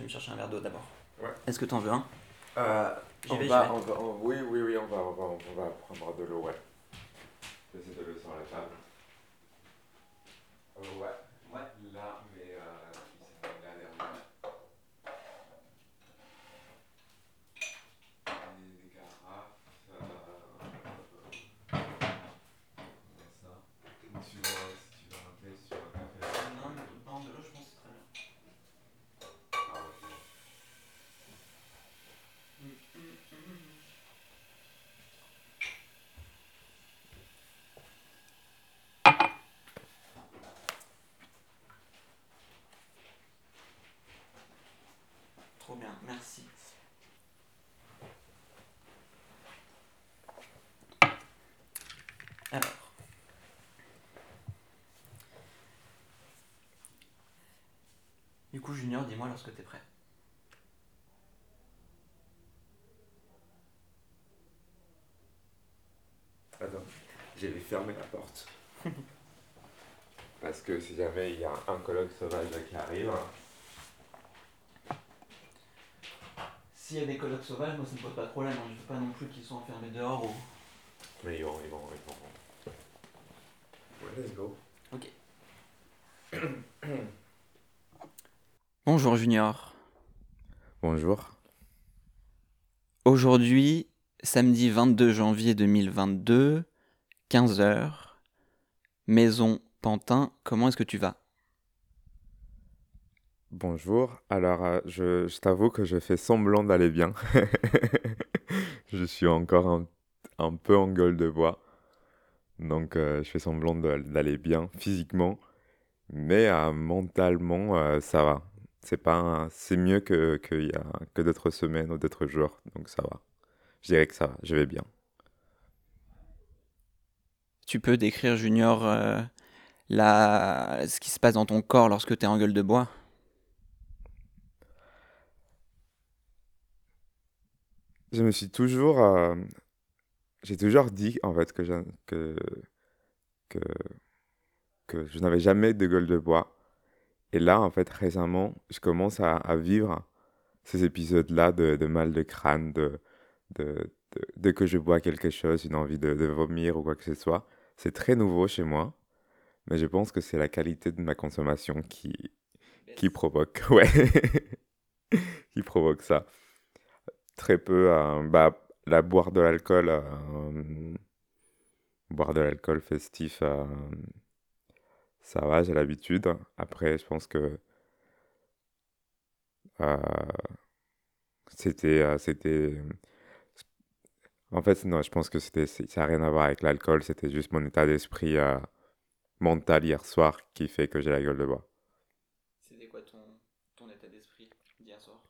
je vais me chercher un verre d'eau d'abord. Ouais. Est-ce que t'en veux un? Euh, on vais, va, on va, on- oui, oui, oui, on va, on va, on va prendre de l'eau, ouais. Laissez de l'eau sur la table. Euh, ouais. Ouais. Là, mais euh, c'est la dernière. Des, des carafes. Euh, on met ça. Tu veux, si tu veux un thé sur un café. Non, mais non, de l'eau, je pense que c'est très bien. Ah, ok. Trop merci. Alors. Du coup, Junior, dis-moi lorsque t'es prêt. Attends, je vais fermer la porte. Parce que si jamais il y a un colloque sauvage qui arrive, S'il y a des colloques sauvages, moi ça me pose pas de problème. hein. Je veux pas non plus qu'ils soient enfermés dehors ou. mais ils vont, ils vont, ils vont. Ouais, let's go. Bonjour Junior. Bonjour. Aujourd'hui, samedi 22 janvier 2022, 15h, Maison Pantin, comment est-ce que tu vas? Bonjour. Alors, euh, je, t'avoue que je fais semblant d'aller bien. je suis encore un, peu en gueule de bois. Donc, euh, je fais semblant d'aller bien physiquement. Mais euh, mentalement, ça va. C'est pas c'est mieux que, que, d'autres semaines ou d'autres jours. Donc, ça va. Je dirais que ça va. Je vais bien. Tu peux décrire Junior la... ce qui se passe dans ton corps lorsque tu es en gueule de bois? Je me suis toujours, euh, j'ai toujours dit en fait que je, que, que, que je n'avais jamais de gueule de bois. Et là, en fait, récemment, je commence à, à vivre ces épisodes-là de, de mal de crâne, de, de, de, de que je bois quelque chose, une envie de, de vomir ou quoi que ce soit. C'est très nouveau chez moi, mais je pense que c'est la qualité de ma consommation qui, qui provoque, ouais, qui provoque ça. Très peu, euh, bah, la boire de l'alcool, euh, boire de l'alcool festif, euh, ça va, j'ai l'habitude. Après, je pense que c'était, c'était, en fait, non, je pense que c'était, ça n'a rien à voir avec l'alcool, c'était juste mon état d'esprit mental hier soir qui fait que j'ai la gueule de bois. C'était quoi ton, ton état d'esprit d'hier soir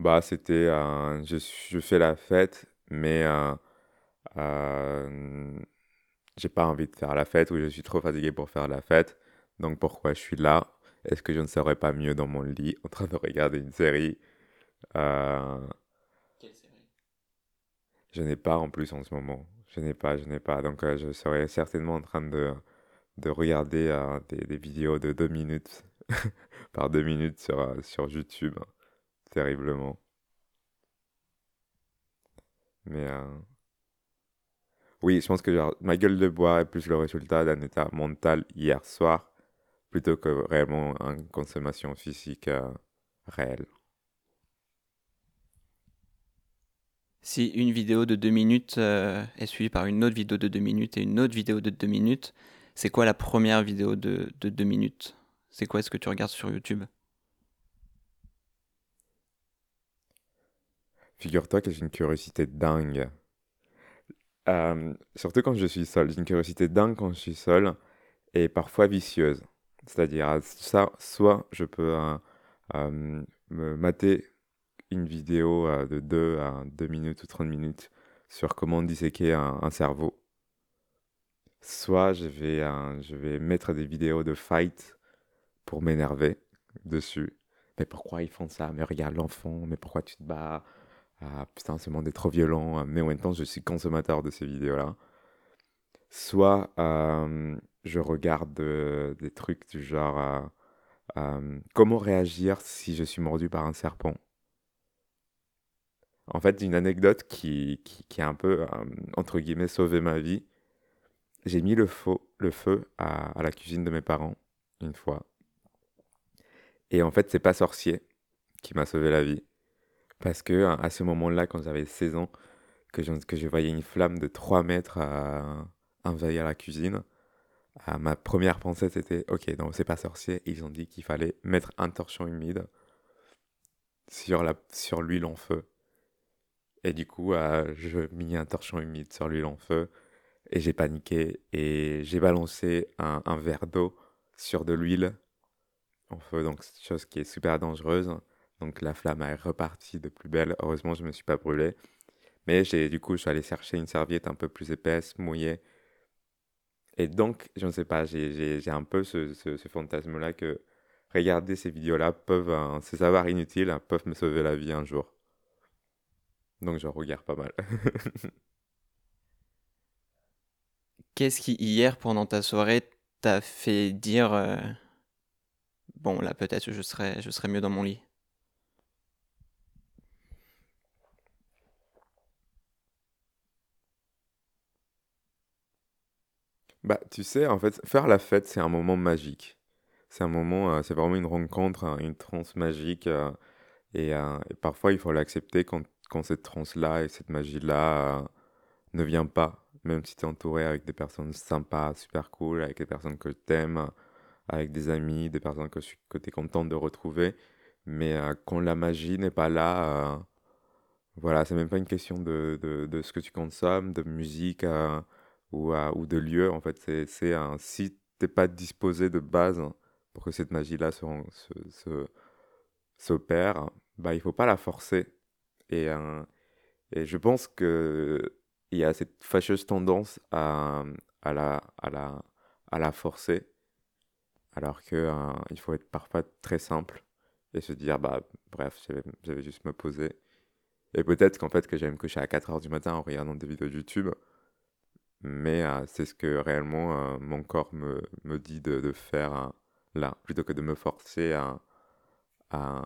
Bah, c'était, euh, je, je fais la fête, mais euh, euh, j'ai pas envie de faire la fête ou je suis trop fatigué pour faire la fête. Donc pourquoi je suis là? Est-ce que je ne serais pas mieux dans mon lit en train de regarder une série? Euh, Quelle série? je n'ai pas en plus en ce moment. Je n'ai pas, je n'ai pas. Donc euh, je serais certainement en train de, de regarder euh, des, des vidéos de deux minutes par deux minutes sur, sur YouTube. Terriblement. Mais euh, oui, je pense que genre, ma gueule de bois est plus le résultat d'un état mental hier soir plutôt que réellement une consommation physique euh, réelle. Si une vidéo de 2 minutes euh, est suivie par une autre vidéo de 2 minutes et une autre vidéo de 2 minutes, c'est quoi la première vidéo de, de 2 minutes? C'est quoi ce que tu regardes sur YouTube? Figure-toi que j'ai une curiosité dingue. Euh, surtout quand je suis seul. J'ai une curiosité dingue quand je suis seul et parfois vicieuse. C'est-à-dire, euh, ça, soit je peux euh, euh, me mater une vidéo de 2 à 2 minutes ou 30 minutes sur comment disséquer un, un cerveau. Soit je vais, je vais mettre des vidéos de fight pour m'énerver dessus. Mais pourquoi ils font ça? Mais regarde l'enfant, mais pourquoi tu te bats? Ah putain, ce monde est trop violent. Mais en même temps, je suis consommateur de ces vidéos-là. Soit je regarde des trucs du genre euh, comment réagir si je suis mordu par un serpent. En fait, une anecdote qui, qui, a un peu, entre guillemets, sauvé ma vie. J'ai mis le, le feu à, à, la cuisine de mes parents, une fois. Et en fait, c'est pas sorcier qui m'a sauvé la vie. Parce que à ce moment-là, quand j'avais 16 ans, que je, que je voyais une flamme de 3 mètres à, envahir la cuisine, ma première pensée c'était ok, donc c'est pas sorcier. Ils ont dit qu'il fallait mettre un torchon humide sur, la, sur l'huile en feu. Et du coup, euh, je mis un torchon humide sur l'huile en feu et j'ai paniqué et j'ai balancé un, un verre d'eau sur de l'huile en feu, donc chose qui est super dangereuse. Donc la flamme est repartie de plus belle. Heureusement, je me suis pas brûlé. Mais j'ai, du coup, je suis allé chercher une serviette un peu plus épaisse, mouillée. Et donc, je ne sais pas, j'ai un peu ce, ce, fantasme-là que regarder ces vidéos-là peuvent, ces savoirs inutiles peuvent me sauver la vie un jour. Donc, je regarde pas mal. Qu'est-ce qui, hier, pendant ta soirée, t'a fait dire euh, Bon, là, peut-être je serais, je serais mieux dans mon lit Bah, tu sais, en fait, faire la fête, c'est un moment magique. C'est un moment, euh, c'est vraiment une rencontre, hein, une transe magique. Euh, et, euh, et parfois, il faut l'accepter quand, cette transe-là et cette magie-là ne vient pas. Même si tu es entouré avec des personnes sympas, super cool, avec des personnes que tu aimes, avec des amis, des personnes que, tu es content de retrouver. Mais quand la magie n'est pas là, voilà, c'est même pas une question de, de, de ce que tu consommes, de musique ou, ou de lieu. En fait, c'est, un, si t'es pas disposé de base pour que cette magie-là se, se, s'opère, bah, il faut pas la forcer. Et, euh, et je pense que il y a cette fâcheuse tendance à, à, la, à, la, à la forcer, alors que euh, faut être parfois très simple et se dire, bah, bref, je vais, juste me poser. Et peut-être qu'en fait, que j'aime me coucher à 4h du matin en regardant des vidéos YouTube, mais c'est ce que réellement mon corps me, me dit de, de faire euh, là, plutôt que de me forcer à, à,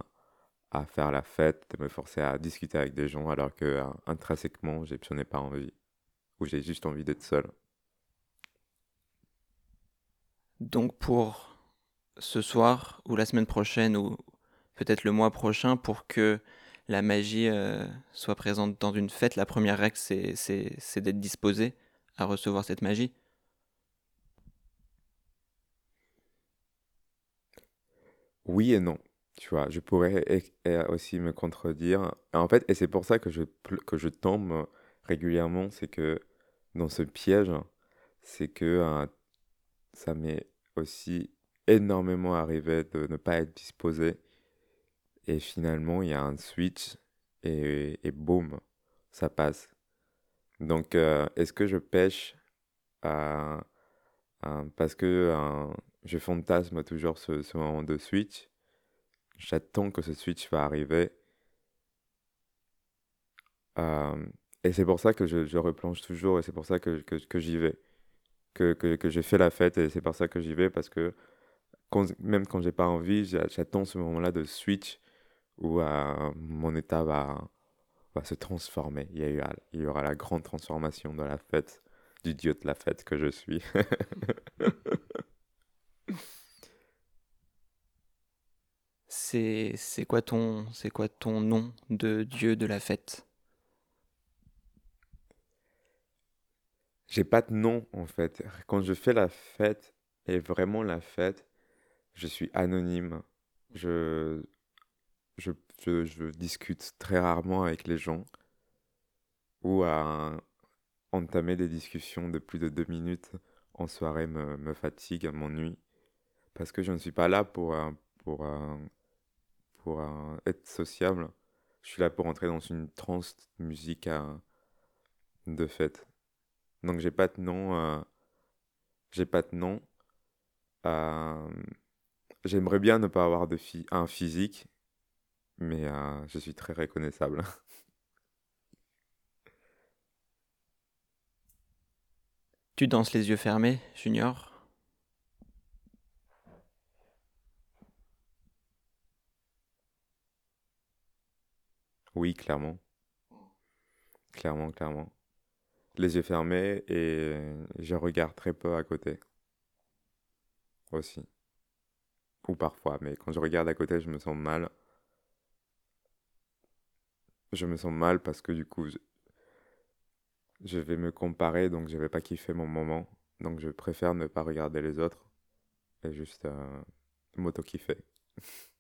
à, faire la fête, de me forcer à discuter avec des gens alors que intrinsèquement, je n'ai pas envie, ou j'ai juste envie d'être seul. Donc pour ce soir, ou la semaine prochaine, ou peut-être le mois prochain, pour que la magie soit présente dans une fête, la première règle, c'est d'être disposé à recevoir cette magie Oui et non. Tu vois, je pourrais aussi me contredire. En fait, et c'est pour ça que je, que je tombe régulièrement, c'est que dans ce piège, c'est que euh, ça m'est aussi énormément arrivé de ne pas être disposé. Et finalement, il y a un switch et, et boum, ça passe. Donc, euh, est-ce que je pêche euh, euh, parce que je fantasme toujours ce, moment de switch J'attends que ce switch va arriver. et c'est pour ça que je, je, replonge toujours et c'est pour ça que, que, j'y vais. Que, que, que j'ai fait la fête et c'est pour ça que j'y vais parce que même quand j'ai pas envie, j'attends ce moment-là de switch où mon état va, va se transformer. Il y, a, il y aura la grande transformation de la fête, du dieu de la fête que je suis. c'est c'est quoi ton c'est quoi ton nom de dieu de la fête? J'ai pas de nom en fait. Quand je fais la fête et vraiment la fête, je suis anonyme. Je je, je, discute très rarement avec les gens ou à entamer des discussions de plus de deux minutes en soirée me, me fatigue, m'ennuie. Parce que je ne suis pas là pour, euh, pour, euh, pour euh, être sociable. Je suis là pour entrer dans une transe musique de fête. Donc j'ai pas de nom. j'ai pas de nom. J'aimerais bien ne pas avoir de un physique mais euh, je suis très reconnaissable. Tu danses les yeux fermés, Junior? Oui, clairement. Clairement, clairement. Les yeux fermés et je regarde très peu à côté. Aussi. Ou parfois, mais quand je regarde à côté, je me sens mal. Je me sens mal parce que du coup, je, vais me comparer, donc je vais pas kiffer mon moment. Donc je préfère ne pas regarder les autres et juste euh, m'auto-kiffer.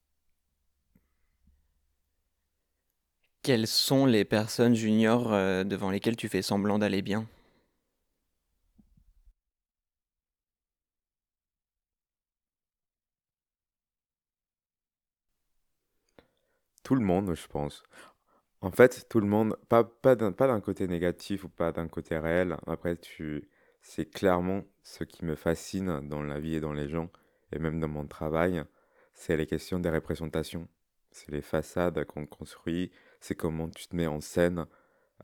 Quelles sont les personnes juniors euh, devant lesquelles tu fais semblant d'aller bien? Tout le monde, je pense. En fait, tout le monde, pas, pas d'un, pas d'un côté négatif ou pas d'un côté réel. Après, tu, c'est clairement ce qui me fascine dans la vie et dans les gens, et même dans mon travail, c'est les questions des représentations. C'est les façades qu'on construit, c'est comment tu te mets en scène,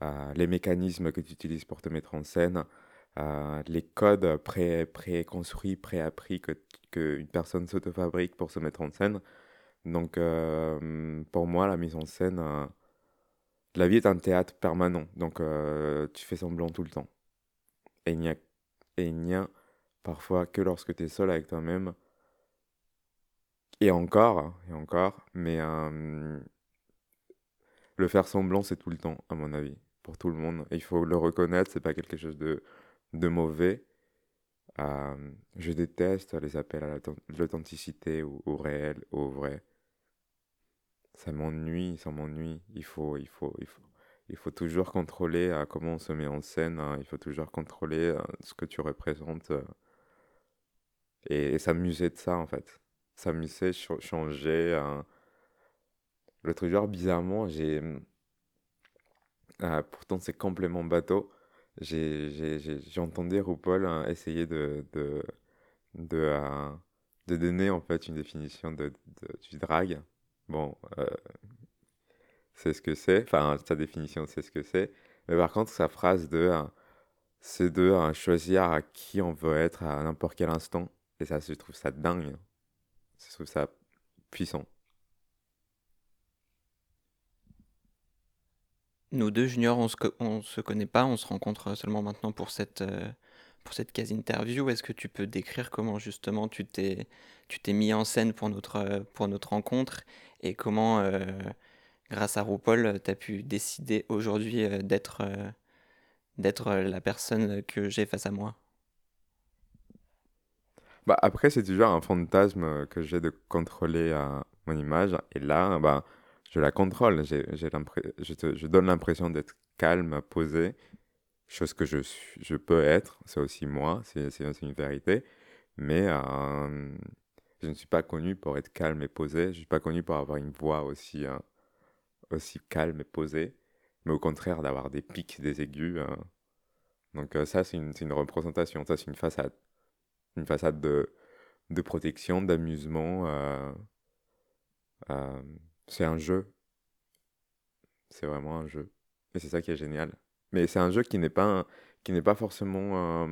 euh, les mécanismes que tu utilises pour te mettre en scène, euh, les codes pré, construits pré-appris que, que une personne s'auto-fabrique pour se mettre en scène. Donc, euh, pour moi, la mise en scène, la vie est un théâtre permanent. Donc, tu fais semblant tout le temps. Et il n'y a, parfois que lorsque tu es seul avec toi-même. Et encore, et encore, mais le faire semblant, c'est tout le temps, à mon avis, pour tout le monde. il faut le reconnaître, c'est pas quelque chose de, de mauvais. Euh, je déteste les appels à l'authenticité, au, au, réel, au vrai. Ça m'ennuie, ça m'ennuie. Il faut, il faut, il faut, il faut toujours contrôler euh, comment on se met en scène. Hein. Il faut toujours contrôler euh, ce que tu représentes. et, s'amuser de ça, en fait. S'amuser, changer. L'autre jour, bizarrement, j'ai. Ah, pourtant, c'est complètement bateau. J'ai entendu RuPaul hein, essayer de, de, de, euh, de, donner en fait une définition de, du drag. Bon, euh, c'est ce que c'est. Enfin, sa définition, c'est ce que c'est. Mais par contre, sa phrase de. Euh, c'est de choisir à qui on veut être à n'importe quel instant. Et ça, je trouve ça dingue. Je trouve ça puissant. Nous deux juniors, on se, se connaît pas, on se rencontre seulement maintenant pour cette, euh, pour cette quasi-interview. Est-ce que tu peux décrire comment justement tu t'es, tu t'es mis en scène pour notre, euh, pour notre rencontre et comment, euh, grâce à RuPaul, tu as pu décider aujourd'hui d'être, d'être la personne que j'ai face à moi? Bah après, c'est toujours un fantasme que j'ai de contrôler mon image. Et là, bah, je la contrôle. J'ai, j'ai je, te, je donne l'impression d'être calme, posé, chose que je, je peux être. C'est aussi moi, c'est, une vérité. Mais euh, je ne suis pas connu pour être calme et posé. Je ne suis pas connu pour avoir une voix aussi, euh, aussi calme et posée. Mais au contraire, d'avoir des pics, des aigus. Euh. Donc ça, c'est une, une représentation. Ça, c'est une façade. Une façade de, de protection, d'amusement. C'est un jeu. C'est vraiment un jeu. Et c'est ça qui est génial. Mais c'est un jeu qui n'est pas, qui n'est pas forcément,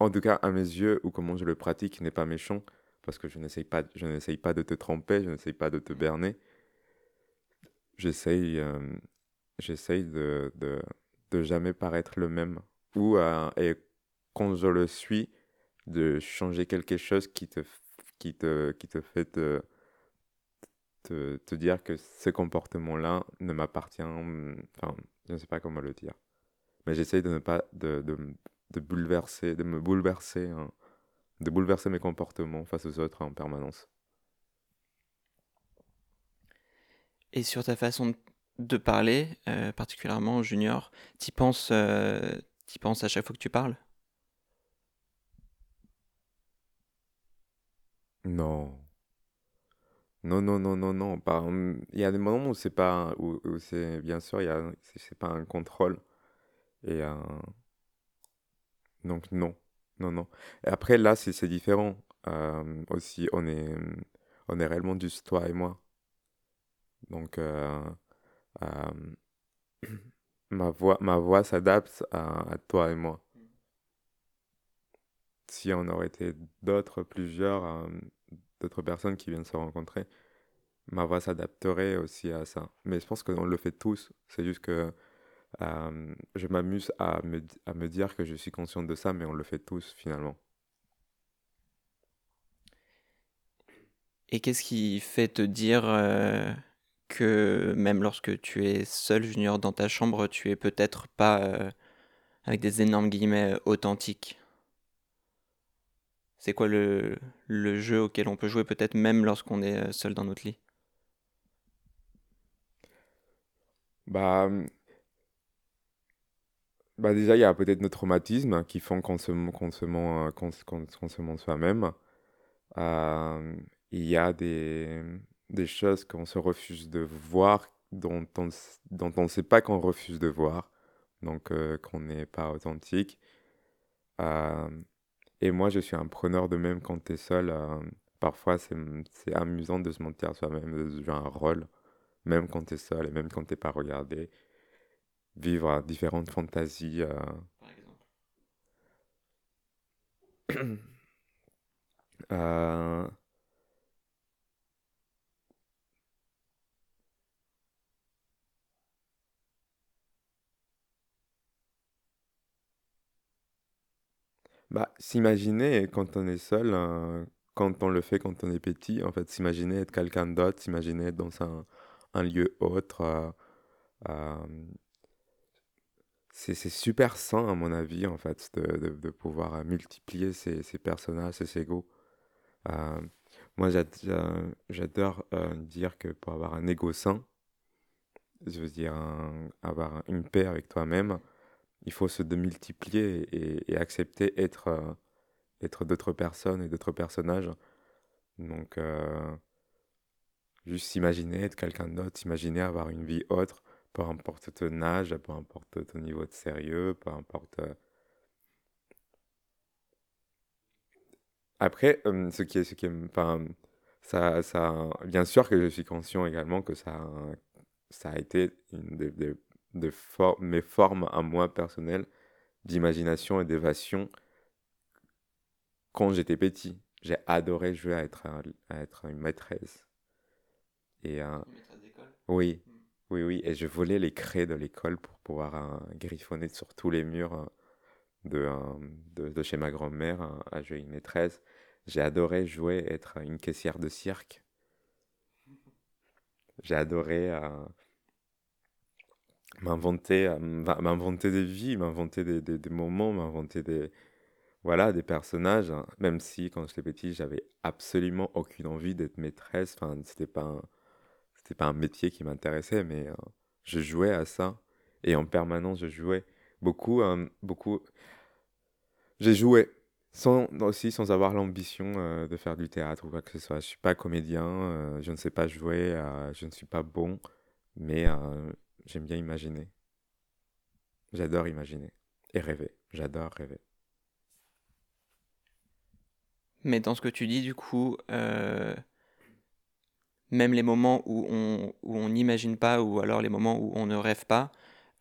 en tout cas à mes yeux, ou comment je le pratique, n'est pas méchant, parce que je n'essaye pas, je n'essaye pas de te tromper, je n'essaye pas de te berner. J'essaye, euh, j'essaye de, de, de, jamais paraître le même. Ou, euh, et quand je le suis, de changer quelque chose qui te, qui te, qui te fait te te, te dire que ce comportement-là ne m'appartient. Enfin, je ne sais pas comment le dire. Mais j'essaye de ne pas. de, de, de bouleverser, de me bouleverser, hein, de bouleverser mes comportements face aux autres en permanence. Et sur ta façon de parler, euh, particulièrement junior, tu penses, euh, penses à chaque fois que tu parles? Non. Non, non, non, non, non. Pas, il y a des moments où c'est pas, où, c'est, bien sûr, il y a, c'est pas un contrôle. Et euh, donc non, non, non. Et après là, c'est, c'est différent. Euh, aussi, on est, on est réellement juste toi et moi. Donc euh, ma voix, ma voix s'adapte à, à toi et moi. Si on aurait été d'autres, plusieurs, d'autres personnes qui viennent se rencontrer, ma voix s'adapterait aussi à ça. Mais je pense qu'on le fait tous. C'est juste que euh, je m'amuse à me, dire que je suis conscient de ça, mais on le fait tous finalement. Et qu'est-ce qui fait te dire euh, que même lorsque tu es seul junior dans ta chambre, tu es peut-être pas, euh, avec des énormes guillemets, authentique? C'est quoi le, le jeu auquel on peut jouer peut-être même lorsqu'on est seul dans notre lit? Bah, bah déjà, il y a peut-être nos traumatismes qui font qu'on se, qu'on se ment, euh, qu'on, ment soi-même. Euh, il y a des, des choses qu'on se refuse de voir, dont dont on ne sait pas qu'on refuse de voir, donc euh, qu'on n'est pas authentique. Euh, et moi, je suis un preneur de même quand tu es seul. euh, parfois, c'est, amusant de se mentir à soi-même, de jouer un rôle, même quand tu es seul et même quand t'es pas regardé. Vivre différentes fantasies. euh, Par exemple. euh, Bah, s'imaginer quand on est seul, euh, quand on le fait quand on est petit, en fait, s'imaginer être quelqu'un d'autre, s'imaginer être dans un, un lieu autre, euh, euh, c'est super sain à mon avis, en fait, de, de- pouvoir euh, multiplier ces, ces personnages, ces égos. Euh, moi, j'ad- j'a- j'adore dire que pour avoir un ego sain, je veux dire avoir une paix avec toi-même, il faut se démultiplier et, accepter être, euh, être d'autres personnes et d'autres personnages. Donc, euh, juste s'imaginer être quelqu'un d'autre, s'imaginer avoir une vie autre, peu importe ton âge, peu importe ton niveau de sérieux, peu importe... euh. Après, ce qui est... Ce qui enfin, ça, ça, bien sûr que je suis conscient également que ça, ça a été une des- des for- mes formes à moi personnelles d'imagination et d'évasion quand j'étais petit. J'ai adoré jouer à être, un- à être une maîtresse. Et euh, Une maîtresse d'école? Oui, oui, oui. Et je volais les craies de l'école pour pouvoir euh, griffonner sur tous les murs euh, de, euh, de, de chez ma grand-mère à jouer une maîtresse. J'ai adoré jouer, être une caissière de cirque. J'ai adoré euh, m'inventer, euh, m'in- m'inventer des vies, m'inventer des, des, moments, m'inventer des, voilà, des personnages. hein. Même si quand j'étais petit, j'avais absolument aucune envie d'être maîtresse. Enfin, c'était pas un, c'était pas un métier qui m'intéressait, mais euh, je jouais à ça. Et en permanence, je jouais beaucoup, euh, beaucoup. J'ai joué sans, aussi sans avoir l'ambition de faire du théâtre ou quoi que ce soit. Je suis pas comédien, je ne sais pas jouer, je ne suis pas bon, mais j'aime bien imaginer. J'adore imaginer et rêver. J'adore rêver. Mais dans ce que tu dis, du coup, euh, même les moments où on n'imagine pas ou alors les moments où on ne rêve pas,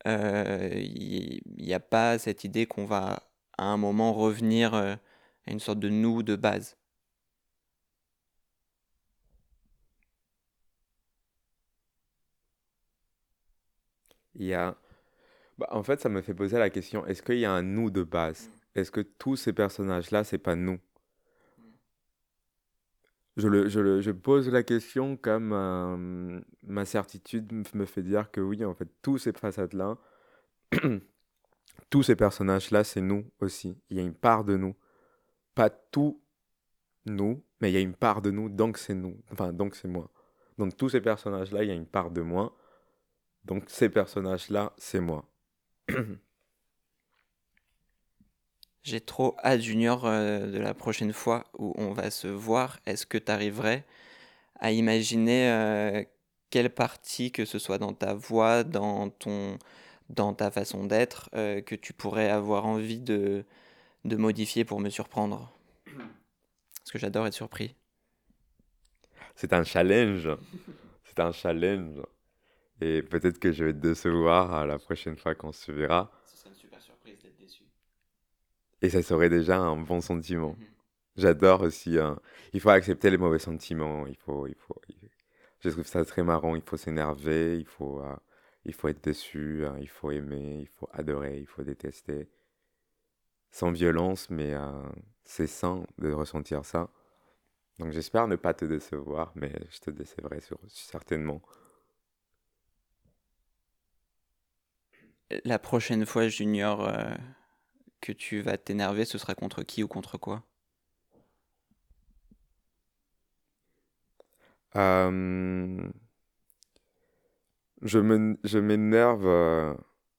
euh, il n'y a pas cette idée qu'on va à un moment revenir euh, à une sorte de nous de base. Il y a, bah, en fait, ça me fait poser la question, est-ce qu'il y a un nous de base? Est-ce que tous ces personnages-là, c'est pas nous? Je, le, je, le- je pose la question comme euh, ma certitude me me fait dire que oui, en fait, tous ces façades-là, tous ces personnages-là, c'est nous aussi. Il y a une part de nous. Pas tout nous, mais il y a une part de nous, donc c'est nous. Enfin, donc c'est moi. Donc tous ces personnages-là, il y a une part de moi. Donc ces personnages-là, c'est moi. J'ai trop hâte, Junior, euh, de la prochaine fois où on va se voir. Est-ce que tu arriverais à imaginer euh, quelle partie, que ce soit dans ta voix, dans ton, dans ta façon d'être, euh, que tu pourrais avoir envie de, de modifier pour me surprendre? Parce que j'adore être surpris. C'est un challenge. C'est un challenge. Et peut-être que je vais te décevoir à la prochaine fois qu'on se verra. Ce serait une super surprise d'être déçu. Et ça serait déjà un bon sentiment. J'adore aussi. hein. Il faut accepter les mauvais sentiments. Il faut, il faut. Je trouve ça très marrant. Il faut s'énerver, il faut, euh, il faut être déçu, hein, il faut aimer, il faut adorer, il faut détester. Sans violence, mais euh, c'est sain de ressentir ça. Donc j'espère ne pas te décevoir, mais je te décevrai sur, certainement. La prochaine fois, Junior, euh, que tu vas t'énerver, ce sera contre qui ou contre quoi? Euh, Je m'énerve euh,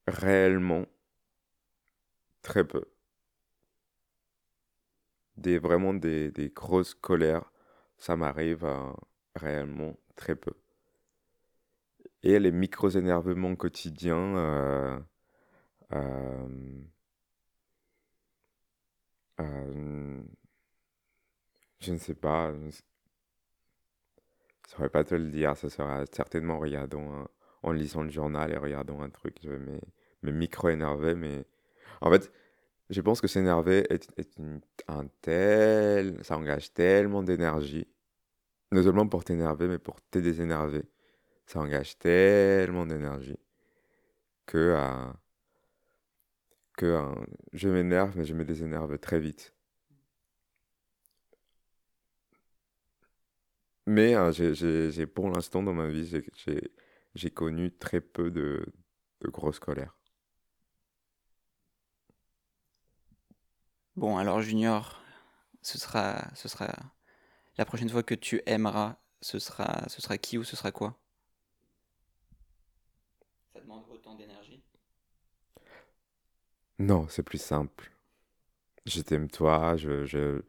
réellement très peu. Des, vraiment des, des grosses colères, ça m'arrive réellement très peu. Et les micros-énervements quotidiens, euh, euh, je ne sais pas. Je ne saurais pas te le dire. Ce sera certainement en en lisant le journal et regardant un truc. Je vais me, micro-énerver. Mais en fait, je pense que s'énerver est, un tel. Ça engage tellement d'énergie. Non seulement pour t'énerver, mais pour te désénerver. Ça engage tellement d'énergie que. Euh, que hein, je m'énerve, mais je me désénerve très vite. Mais hein, j'ai, pour l'instant dans ma vie, j'ai, connu très peu de, de grosses colères. Bon, alors Junior, ce sera, ce sera la prochaine fois que tu aimeras, ce sera qui ou ce sera quoi Ça demande autant d'énergie non, c'est plus simple. Je t'aime toi, je, je,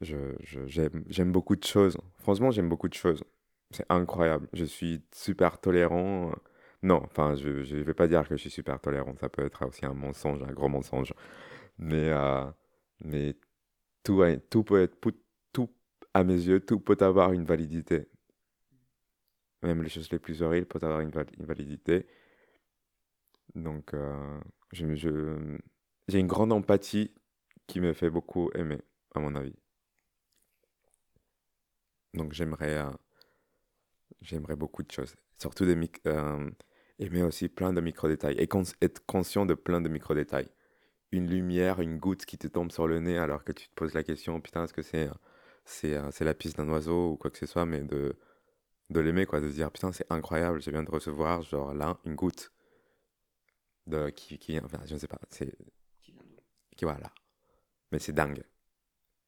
je, j'aime, j'aime beaucoup de choses. Franchement, j'aime beaucoup de choses. C'est incroyable. Je suis super tolérant. Non, enfin, je ne vais pas dire que je suis super tolérant. Ça peut être aussi un mensonge, un gros mensonge. Mais, euh, mais tout, tout peut être, tout, à mes yeux, tout peut avoir une validité. Même les choses les plus horribles peuvent avoir une, une validité. Donc, euh, j'ai une grande empathie qui me fait beaucoup aimer, à mon avis. Donc j'aimerais, euh, beaucoup de choses. Surtout des euh, aimer aussi plein de micro-détails et être conscient de plein de micro-détails. Une lumière, une goutte qui te tombe sur le nez alors que tu te poses la question, putain, est-ce que c'est la piste d'un oiseau ou quoi que ce soit, mais de, de l'aimer, quoi, de se dire, putain, c'est incroyable, je viens de recevoir, genre là, une goutte de, qui, qui, enfin, je ne sais pas, c'est. Qui, voilà. Mais c'est dingue.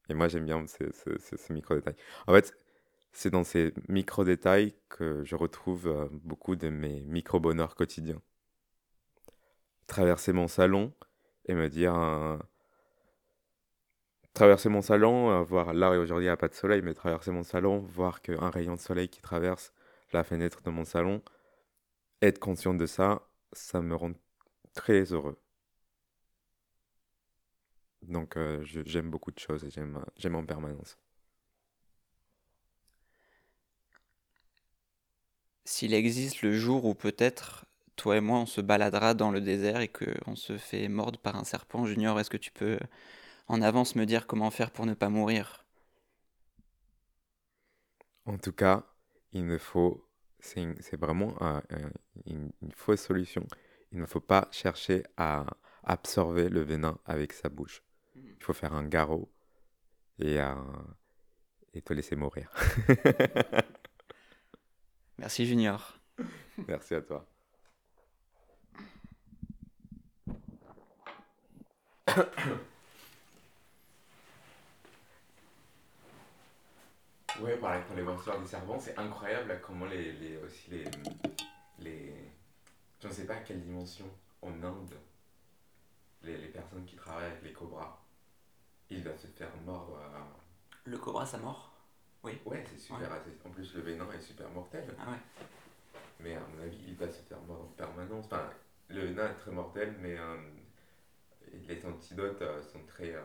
Et moi, j'aime bien ces, ces, micro-détails. En fait, c'est dans ces micro-détails que je retrouve euh, beaucoup de mes micro-bonheurs quotidiens. Traverser mon salon et me dire. Euh, traverser mon salon, euh, voir là aujourd'hui il n'y a pas de soleil, mais traverser mon salon, voir qu'un rayon de soleil qui traverse la fenêtre de mon salon, être conscient de ça, ça me rend très heureux. Donc euh, j'aime beaucoup de choses et j'aime, j'aime en permanence. S'il existe le jour où peut-être toi et moi on se baladera dans le désert et qu'on se fait mordre par un serpent, Junior, est-ce que tu peux en avance me dire comment faire pour ne pas mourir? En tout cas, il ne faut, c'est, vraiment une, une fausse solution il ne faut pas chercher à absorber le venin avec sa bouche. Hmm. Il faut faire un garrot et, euh, et te laisser mourir. Merci Junior. Merci à toi. Ouais, pareil, pour les morsures des serpents, c'est incroyable comment les, les, aussi les, les, je ne sais pas à quelle dimension en Inde, les, les personnes qui travaillent avec les cobras, ils doivent se faire mordre. Le cobra, ça mord Oui. Ouais, c'est super. En plus, le venin est super mortel. Ah ouais. Mais à mon avis, il va se faire mordre en permanence. Enfin, le venin est très mortel, mais euh, les antidotes euh, sont très. Euh,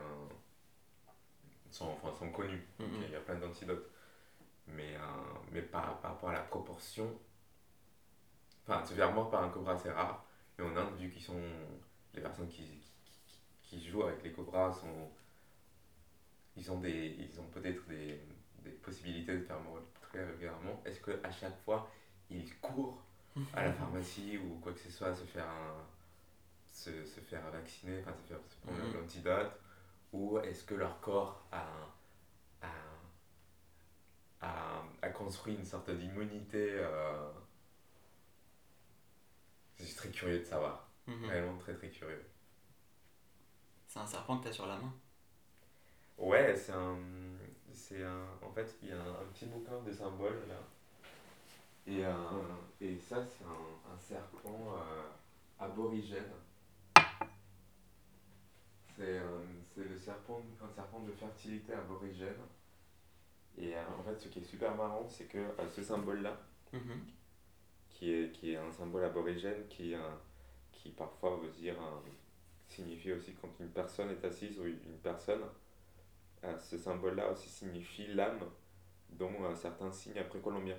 sont, enfin, sont connus. Il y a plein d'antidotes. Mais, mais par, par rapport à la proportion Enfin, se faire mort par un cobra, c'est rare. Mais en Inde, vu qu'ils sont. Les personnes qui, qui, jouent avec les cobras sont. Ils ont, des, ils ont peut-être des, des possibilités de faire mourir très régulièrement, est-ce qu'à chaque fois, ils courent à la pharmacie ou quoi que ce soit, se faire, un, se, se faire vacciner, enfin se faire se prendre Mhm. l'antidote, ou est-ce que leur corps a, a, a, a construit une sorte d'immunité euh, très curieux de savoir, Mhm. réellement très très curieux. C'est un serpent que t'as sur la main? Ouais, c'est un, c'est un. En fait, il y a un, un petit bouquin de symboles là. Et, un- et ça, c'est un, un serpent euh, aborigène. C'est un- c'est le serpent, un serpent de fertilité aborigène. Et euh, en fait, ce qui est super marrant, c'est que euh, ce symbole-là, Mhm. Qui est, un symbole aborigène qui, parfois veut dire, signifie aussi quand une personne est assise ou une personne, euh, ce symbole-là aussi signifie l'âme dont euh, certains signes précolombiens.